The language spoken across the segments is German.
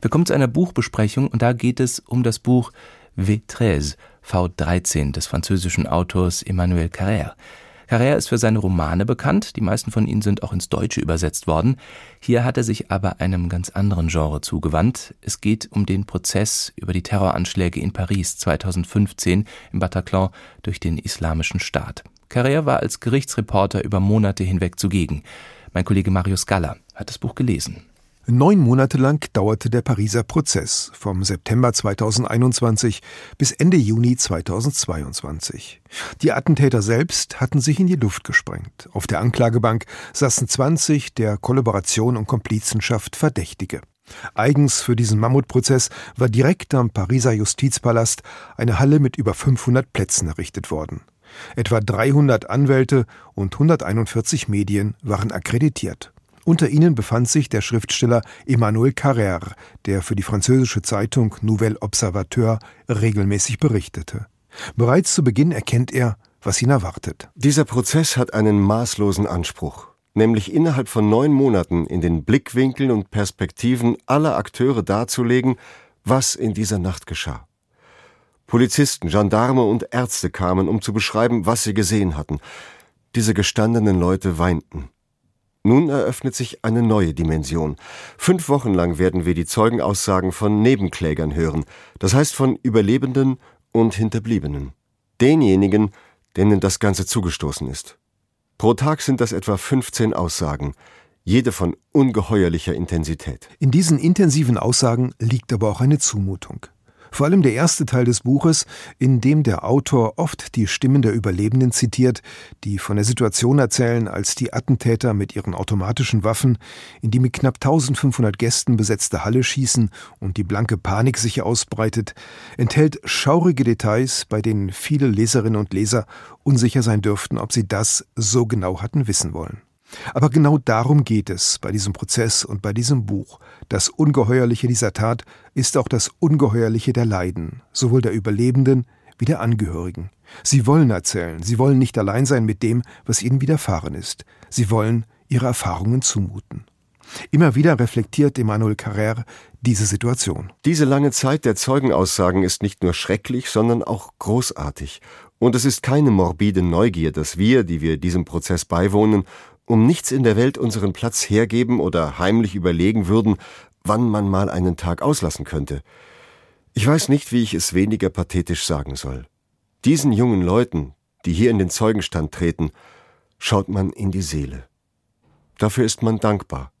Wir kommen zu einer Buchbesprechung und da geht es um das Buch V13, V13 des französischen Autors Emmanuel Carrère. Carrère ist für seine Romane bekannt, die meisten von ihnen sind auch ins Deutsche übersetzt worden. Hier hat er sich aber einem ganz anderen Genre zugewandt. Es geht um den Prozess über die Terroranschläge in Paris 2015 im Bataclan durch den Islamischen Staat. Carrère war als Gerichtsreporter über Monate hinweg zugegen. Mein Kollege Marius Galler hat das Buch gelesen. Neun Monate lang dauerte der Pariser Prozess vom September 2021 bis Ende Juni 2022. Die Attentäter selbst hatten sich in die Luft gesprengt. Auf der Anklagebank saßen 20 der Kollaboration und Komplizenschaft Verdächtige. Eigens für diesen Mammutprozess war direkt am Pariser Justizpalast eine Halle mit über 500 Plätzen errichtet worden. Etwa 300 Anwälte und 141 Medien waren akkreditiert. Unter ihnen befand sich der Schriftsteller Emmanuel Carrère, der für die französische Zeitung Nouvel Observateur regelmäßig berichtete. Bereits zu Beginn erkennt er, was ihn erwartet. Dieser Prozess hat einen maßlosen Anspruch, nämlich innerhalb von neun Monaten in den Blickwinkeln und Perspektiven aller Akteure darzulegen, was in dieser Nacht geschah. Polizisten, Gendarme und Ärzte kamen, um zu beschreiben, was sie gesehen hatten. Diese gestandenen Leute weinten. Nun eröffnet sich eine neue Dimension. Fünf Wochen lang werden wir die Zeugenaussagen von Nebenklägern hören, das heißt von Überlebenden und Hinterbliebenen. Denjenigen, denen das Ganze zugestoßen ist. Pro Tag sind das etwa 15 Aussagen, jede von ungeheuerlicher Intensität. In diesen intensiven Aussagen liegt aber auch eine Zumutung. Vor allem der erste Teil des Buches, in dem der Autor oft die Stimmen der Überlebenden zitiert, die von der Situation erzählen, als die Attentäter mit ihren automatischen Waffen in die mit knapp 1500 Gästen besetzte Halle schießen und die blanke Panik sich ausbreitet, enthält schaurige Details, bei denen viele Leserinnen und Leser unsicher sein dürften, ob sie das so genau hatten wissen wollen. Aber genau darum geht es bei diesem Prozess und bei diesem Buch. Das Ungeheuerliche dieser Tat ist auch das Ungeheuerliche der Leiden, sowohl der Überlebenden wie der Angehörigen. Sie wollen erzählen, sie wollen nicht allein sein mit dem, was ihnen widerfahren ist. Sie wollen ihre Erfahrungen zumuten. Immer wieder reflektiert Emmanuel Carrère diese Situation. Diese lange Zeit der Zeugenaussagen ist nicht nur schrecklich, sondern auch großartig. Und es ist keine morbide Neugier, dass wir, die wir diesem Prozess beiwohnen, um nichts in der Welt unseren Platz hergeben oder heimlich überlegen würden, wann man mal einen Tag auslassen könnte. Ich weiß nicht, wie ich es weniger pathetisch sagen soll. Diesen jungen Leuten, die hier in den Zeugenstand treten, schaut man in die Seele. Dafür ist man dankbar.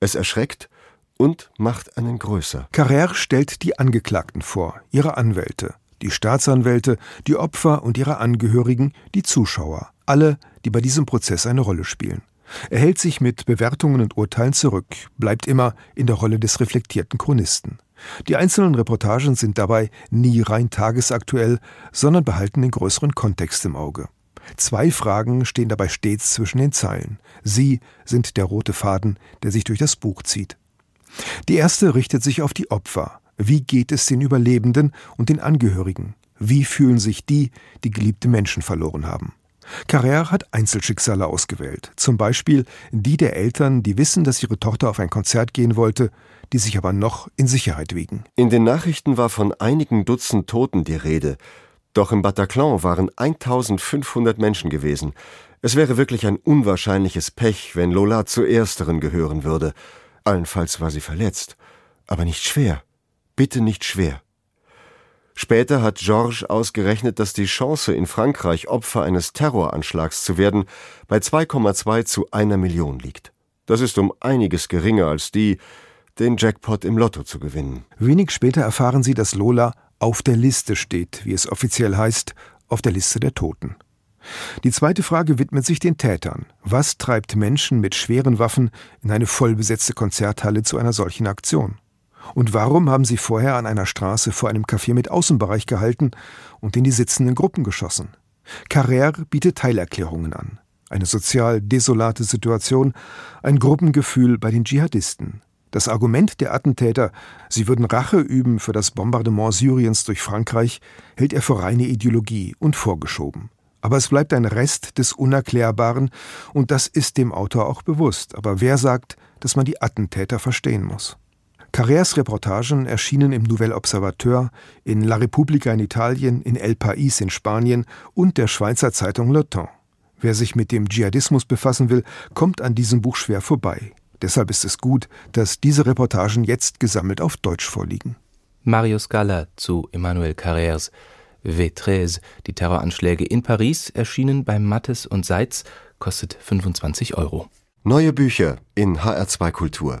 Es erschreckt und macht einen größer. Carrère stellt die Angeklagten vor, ihre Anwälte, die Staatsanwälte, die Opfer und ihre Angehörigen, die Zuschauer, alle, die bei diesem Prozess eine Rolle spielen. Er hält sich mit Bewertungen und Urteilen zurück, bleibt immer in der Rolle des reflektierten Chronisten. Die einzelnen Reportagen sind dabei nie rein tagesaktuell, sondern behalten den größeren Kontext im Auge. Zwei Fragen stehen dabei stets zwischen den Zeilen. Sie sind der rote Faden, der sich durch das Buch zieht. Die erste richtet sich auf die Opfer. Wie geht es den Überlebenden und den Angehörigen? Wie fühlen sich die, die geliebte Menschen verloren haben? Carrère hat Einzelschicksale ausgewählt, zum Beispiel die der Eltern, die wissen, dass ihre Tochter auf ein Konzert gehen wollte, die sich aber noch in Sicherheit wiegen. In den Nachrichten war von einigen Dutzend Toten die Rede, doch im Bataclan waren 1500 Menschen gewesen. Es wäre wirklich ein unwahrscheinliches Pech, wenn Lola zu ersteren gehören würde. Allenfalls war sie verletzt, aber nicht schwer. Bitte nicht schwer. Später hat Georges ausgerechnet, dass die Chance, in Frankreich Opfer eines Terroranschlags zu werden, bei 2,2 zu einer Million liegt. Das ist um einiges geringer als die, den Jackpot im Lotto zu gewinnen. Wenig später erfahren sie, dass Lola auf der Liste steht, wie es offiziell heißt, auf der Liste der Toten. Die zweite Frage widmet sich den Tätern. Was treibt Menschen mit schweren Waffen in eine vollbesetzte Konzerthalle zu einer solchen Aktion? Und warum haben sie vorher an einer Straße vor einem Café mit Außenbereich gehalten und in die sitzenden Gruppen geschossen? Carrère bietet Teilerklärungen an. Eine sozial desolate Situation, ein Gruppengefühl bei den Dschihadisten. Das Argument der Attentäter, sie würden Rache üben für das Bombardement Syriens durch Frankreich, hält er für reine Ideologie und vorgeschoben. Aber es bleibt ein Rest des Unerklärbaren, und das ist dem Autor auch bewusst. Aber wer sagt, dass man die Attentäter verstehen muss? Carrères Reportagen erschienen im Nouvel Observateur, in La Repubblica in Italien, in El País in Spanien und der Schweizer Zeitung Le Temps. Wer sich mit dem Dschihadismus befassen will, kommt an diesem Buch schwer vorbei. Deshalb ist es gut, dass diese Reportagen jetzt gesammelt auf Deutsch vorliegen. Mario Scala zu Emmanuel Carrères V13, die Terroranschläge in Paris, erschienen bei Mattes und Seitz, kostet 25 Euro. Neue Bücher in HR2 Kultur.